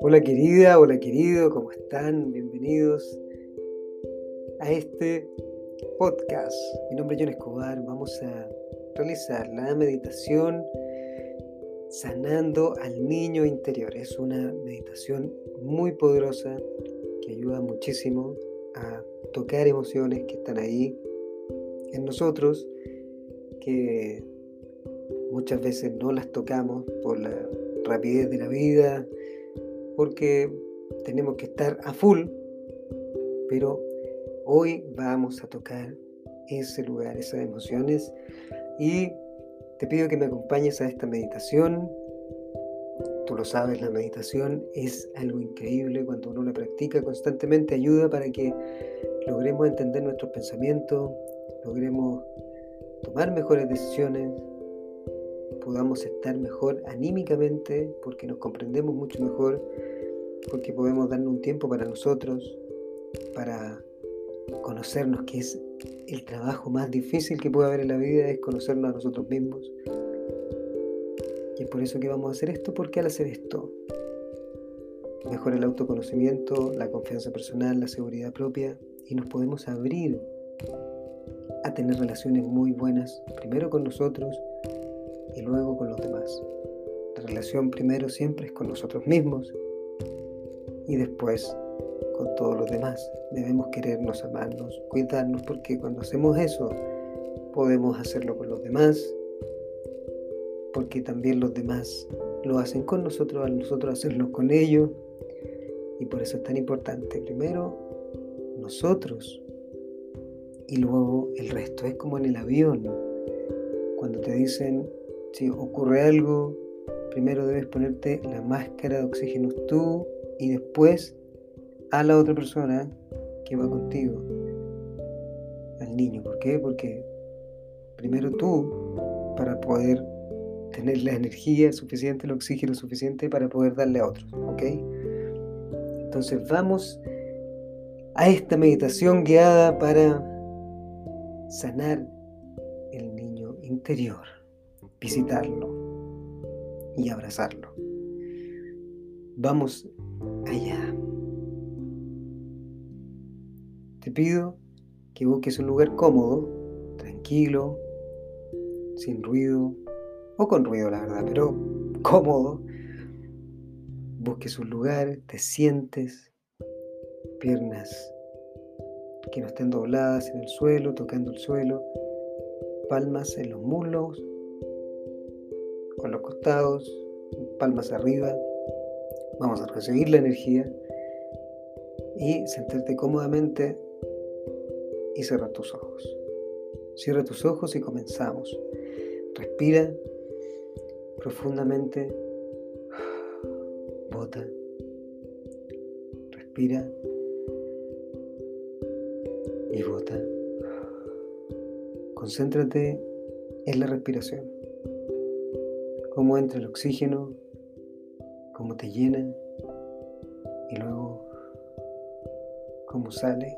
Hola querida, hola querido, ¿cómo están? Bienvenidos a este podcast. Mi nombre es John Escobar. Vamos a realizar la meditación sanando al niño interior. Es una meditación muy poderosa que ayuda muchísimo a tocar emociones que están ahí en nosotros, que muchas veces no las tocamos por la rapidez de la vida, porque tenemos que estar a full, pero hoy vamos a tocar ese lugar, esas emociones, y te pido que me acompañes a esta meditación. Tú lo sabes, la meditación es algo increíble cuando uno la practica constantemente, ayuda para que logremos entender nuestros pensamientos, logremos tomar mejores decisiones, podamos estar mejor anímicamente, porque nos comprendemos mucho mejor, porque podemos darnos un tiempo para nosotros, para conocernos, que es el trabajo más difícil que puede haber en la vida, es conocernos a nosotros mismos. Y es por eso que vamos a hacer esto, porque al hacer esto mejora el autoconocimiento, la confianza personal, la seguridad propia y nos podemos abrir a tener relaciones muy buenas, primero con nosotros y luego con los demás. La relación primero siempre es con nosotros mismos y después con todos los demás. Debemos querernos, amarnos, cuidarnos, porque cuando hacemos eso podemos hacerlo con los demás, porque también los demás lo hacen con nosotros, al nosotros hacerlo con ellos. Y por eso es tan importante, primero, nosotros y luego el resto. Es como en el avión, cuando te dicen, si ocurre algo, primero debes ponerte la máscara de oxígeno tú y después a la otra persona que va contigo, al niño. ¿Por qué? Porque primero tú, para poder tener la energía suficiente, el oxígeno suficiente para poder darle a otros. ¿Ok? Entonces vamos a esta meditación guiada para sanar el niño interior, visitarlo y abrazarlo. Vamos allá. Te pido que busques un lugar cómodo, tranquilo, sin ruido, o con ruido la verdad, pero cómodo. Busques un lugar, te sientes, piernas que no estén dobladas en el suelo, tocando el suelo, palmas en los muslos, con los costados, palmas arriba. Vamos a recibir la energía y sentarte cómodamente y cerrar tus ojos. Cierra tus ojos y comenzamos. Respira profundamente. Bota. Respira y bota. Concéntrate en la respiración. Cómo entra el oxígeno, cómo te llena y luego cómo sale,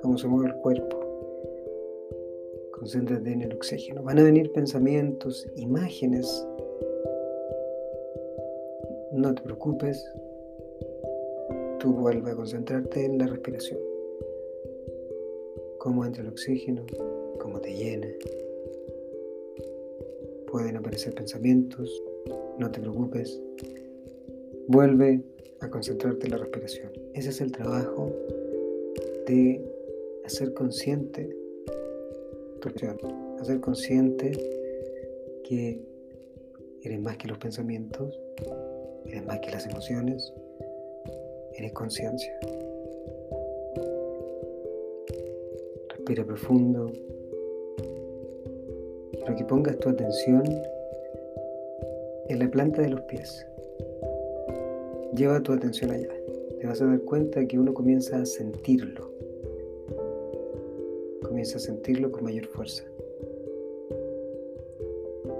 cómo se mueve el cuerpo. Concéntrate en el oxígeno. Van a venir pensamientos, imágenes. No te preocupes. Tú vuelve a concentrarte en la respiración cómo entra el oxígeno, cómo te llena. Pueden aparecer pensamientos, no te preocupes. Vuelve a concentrarte en la respiración. Ese es el trabajo de hacer consciente tu hacer consciente que eres más que los pensamientos, eres más que las emociones, eres conciencia. Respira profundo. Que pongas tu atención en la planta de los pies. Lleva tu atención allá. Te vas a dar cuenta que uno comienza a sentirlo. Comienza a sentirlo con mayor fuerza.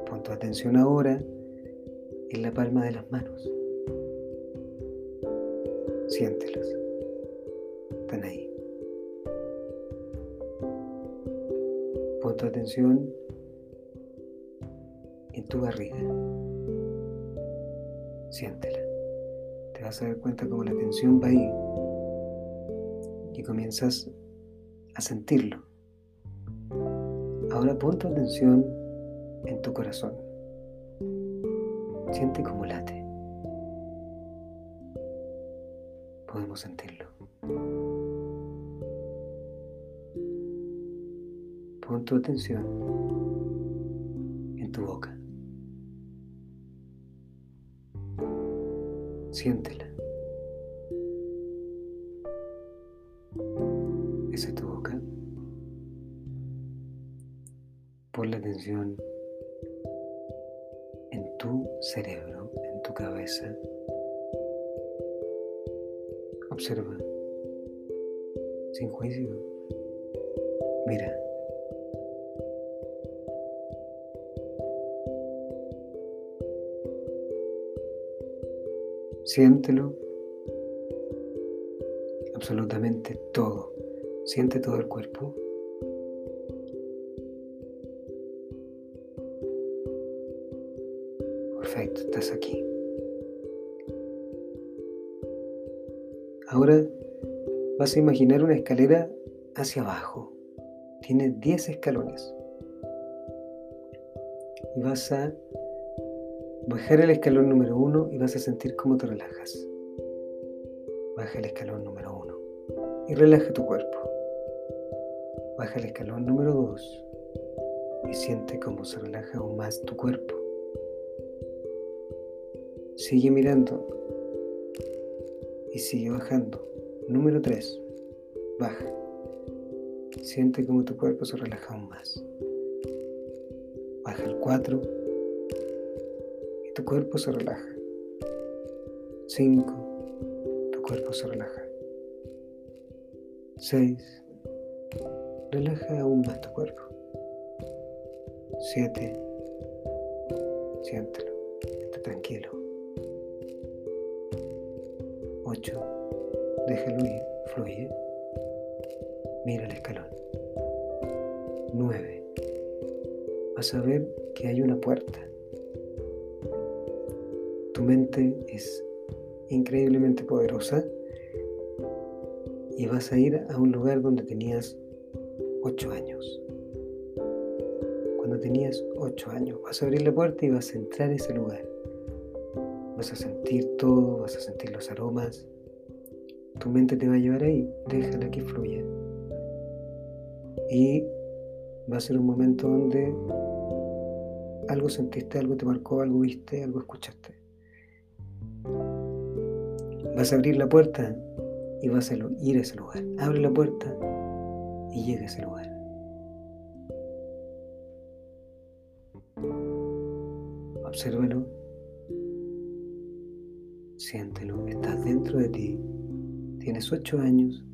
Pon tu atención ahora en la palma de las manos. Siéntelas. Están ahí. tu atención en tu barriga. Siéntela. Te vas a dar cuenta cómo la tensión va ahí y comienzas a sentirlo. Ahora pon tu atención en tu corazón. Siente cómo late. Podemos sentirlo. Pon tu atención en tu boca. Siéntela. Esa es tu boca. Pon la atención en tu cerebro, en tu cabeza. Observa, sin juicio. Mira. Siéntelo absolutamente todo. Siente todo el cuerpo. Perfecto, estás aquí. Ahora vas a imaginar una escalera hacia abajo. Tiene 10 escalones. Y vas a bajar el escalón número 1 y vas a sentir cómo te relajas. Baja el escalón número 1 y relaja tu cuerpo. Baja el escalón número 2 y siente cómo se relaja aún más tu cuerpo. Sigue mirando y sigue bajando. Número 3. Baja. Siente como tu cuerpo se relaja aún más. Baja el 4 y tu cuerpo se relaja. 5. Tu cuerpo se relaja. 6. Relaja aún más tu cuerpo. 7. Siéntelo. Está tranquilo. 8. Déjalo ir, fluye. Mira el escalón. 9. Vas a ver que hay una puerta. Tu mente es increíblemente poderosa y vas a ir a un lugar donde tenías 8 años. Cuando tenías 8 años, vas a abrir la puerta y vas a entrar a ese lugar. Vas a sentir todo, vas a sentir los aromas. Tu mente te va a llevar ahí, déjala que fluya. Y va a ser un momento donde algo sentiste, algo te marcó, algo viste, algo escuchaste. Vas a abrir la puerta y vas a ir a ese lugar. Abre la puerta y llega a ese lugar. Obsérvalo Siéntelo, estás dentro de ti. Tienes ocho años.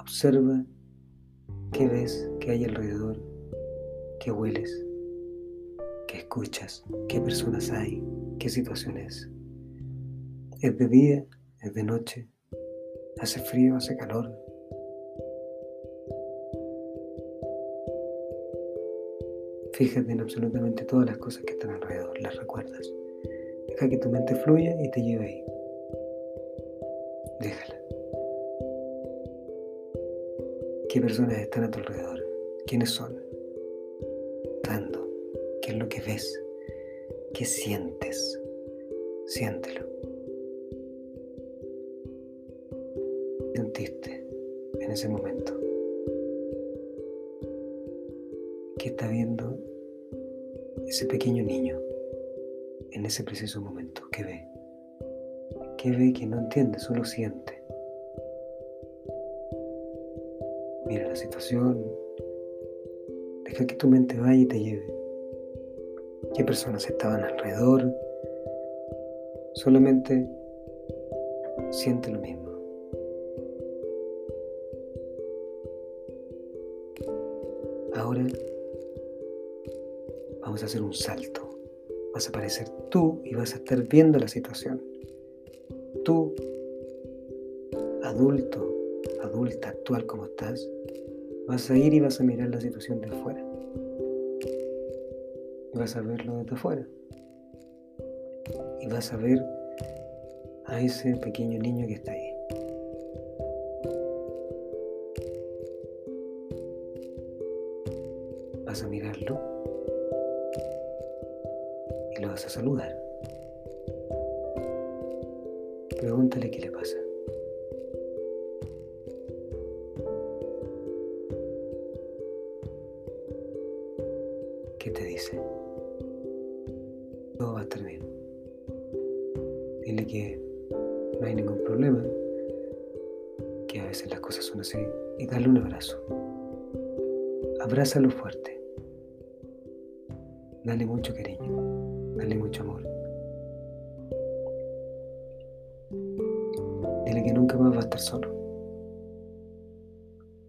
Observa qué ves, qué hay alrededor, qué hueles, qué escuchas, qué personas hay, qué situaciones. ¿Es de día? ¿Es de noche? ¿Hace frío? ¿Hace calor? Fíjate en absolutamente todas las cosas que están alrededor, las recuerdas. Deja que tu mente fluya y te lleve ahí. Déjala. ¿Qué personas están a tu alrededor? ¿Quiénes son? ¿Qué es lo que ves? ¿Qué sientes? Siéntelo. Sentiste en ese momento. ¿Qué está viendo ese pequeño niño en ese preciso momento? ¿Qué ve? ¿Qué ve que no entiende? Solo siente. Mira la situación. Deja que tu mente vaya y te lleve. ¿Qué personas estaban alrededor? Solamente siente lo mismo. Ahora vamos a hacer un salto. Vas a aparecer tú y vas a estar viendo la situación. Tú, adulto, adulta, actual como estás, vas a ir y vas a mirar la situación de afuera. vas a verlo desde afuera. Y vas a ver a ese pequeño niño que está ahí. Mirarlo y lo vas a saludar. Pregúntale qué le pasa. ¿Qué te dice? Todo va a estar bien. Dile que no hay ningún problema, que a veces las cosas son así, y dale un abrazo. Abrázalo fuerte. Dale mucho cariño, dale mucho amor. Dile que nunca más va a estar solo,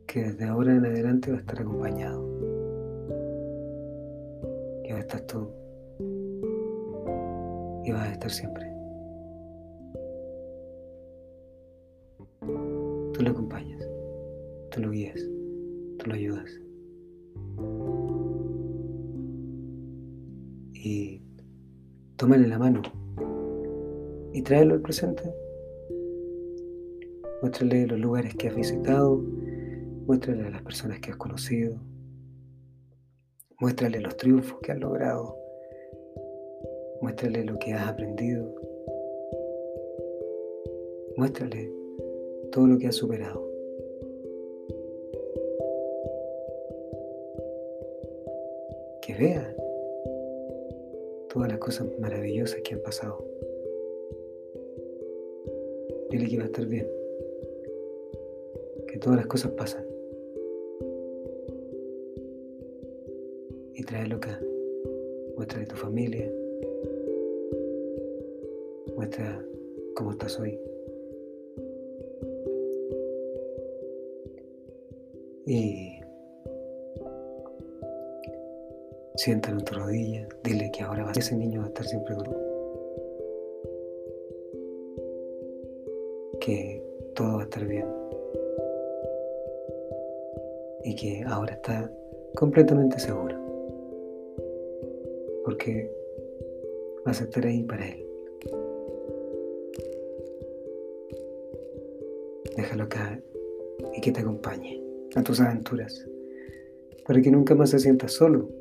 que desde ahora en adelante va a estar acompañado, que va a estar tú y vas a estar siempre. Tú lo acompañas, tú lo guías, tú lo ayudas. Tómale la mano y tráelo al presente. Muéstrale los lugares que has visitado, muéstrale a las personas que has conocido, muéstrale los triunfos que has logrado, muéstrale lo que has aprendido, muéstrale todo lo que has superado. Que vea todas las cosas maravillosas que han pasado. Dile que va a estar bien, que todas las cosas pasan. Y tráelo acá. Muéstrale tu familia. Muestra cómo estás hoy. Y siéntalo en tu rodilla, dile que ahora va, ese niño va a estar siempre contigo. Que todo va a estar bien. Y que ahora está completamente seguro. Porque vas a estar ahí para él. Déjalo acá y que te acompañe a tus aventuras, para que nunca más se sienta solo.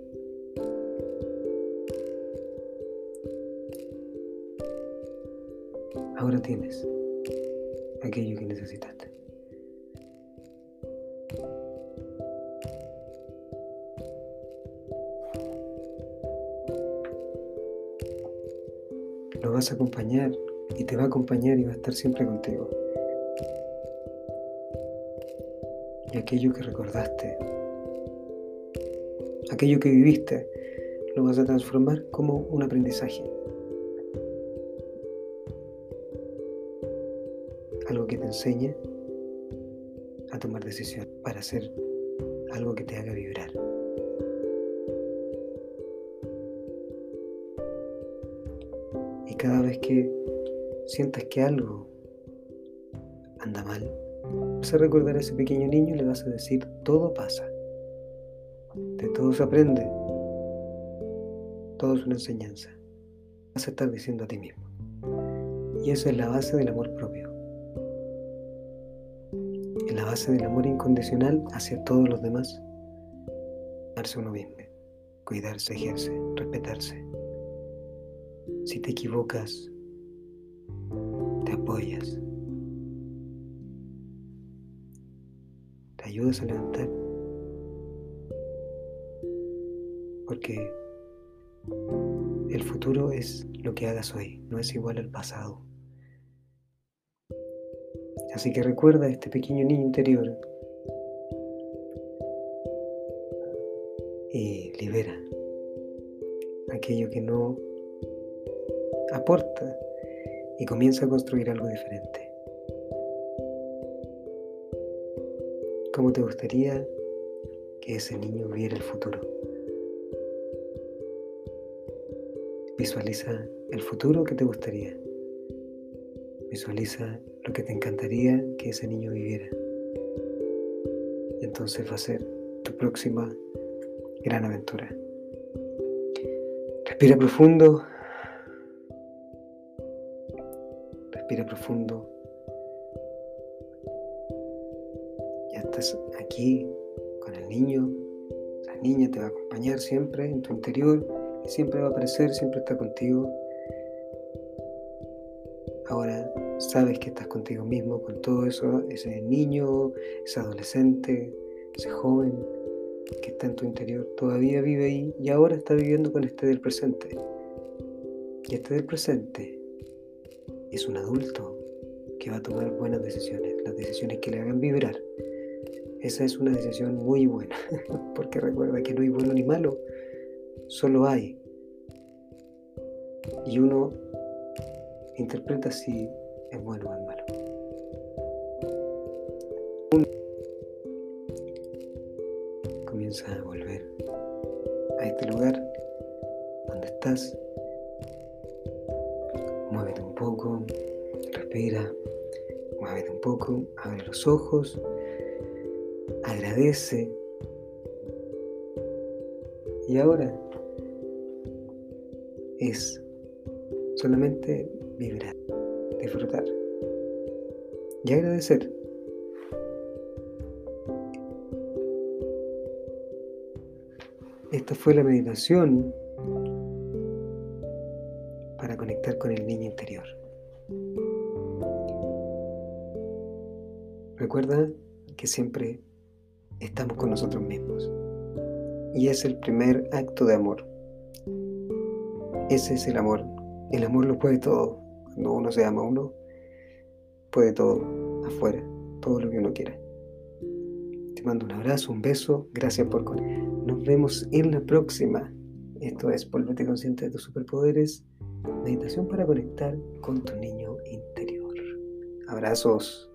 Tienes aquello que necesitaste. Lo vas a acompañar y te va a acompañar y va a estar siempre contigo. y aquello que recordaste, aquello que viviste, lo vas a transformar como un aprendizaje. Enseñe a tomar decisiones para hacer algo que te haga vibrar. Y cada vez que sientas que algo anda mal, Vas a recordar a ese pequeño niño y le vas a decir, todo pasa. De todo se aprende. Todo es una enseñanza. Vas a estar diciendo a ti mismo. Y eso es la base del amor propio. La base del amor incondicional hacia todos los demás. Darse uno mismo. Cuidarse, ejerce, respetarse. Si te equivocas, te apoyas, ayudas a levantar. Porque el futuro es lo que hagas hoy, no es igual al pasado. Así que recuerda a este pequeño niño interior y libera aquello que no aporta y comienza a construir algo diferente. ¿Cómo te gustaría que ese niño viera el futuro? Visualiza el futuro que te gustaría. Visualiza lo que te encantaría que ese niño viviera. entonces va a ser tu próxima gran aventura. Respira profundo. Respira profundo. Ya estás aquí con el niño. La niña te va a acompañar siempre en tu interior y siempre va a aparecer, siempre está contigo. Sabes que estás contigo mismo, con todo eso, ese niño, ese adolescente, ese joven que está en tu interior, todavía vive ahí y ahora está viviendo con este del presente. Y este del presente es un adulto que va a tomar buenas decisiones, las decisiones que le hagan vibrar. Esa es una decisión muy buena, porque recuerda que no hay bueno ni malo, solo hay. Y uno interpreta si es bueno o es malo. Comienza a volver a este lugar donde estás. Muévete un poco, respira, muévete un poco, abre los ojos, agradece. Y ahora es solamente vibrar, disfrutar y agradecer. Esta fue la meditación para conectar con el niño interior. Recuerda que siempre estamos con nosotros mismos. Y es el primer acto de amor. Ese es el amor. El amor lo puede todo. Cuando uno se ama uno, puede todo afuera, todo lo que uno quiera. Te mando un abrazo, un beso. Gracias por Nos vemos en la próxima. Esto es Volvete consciente de tus superpoderes. Meditación para conectar con tu niño interior. Abrazos.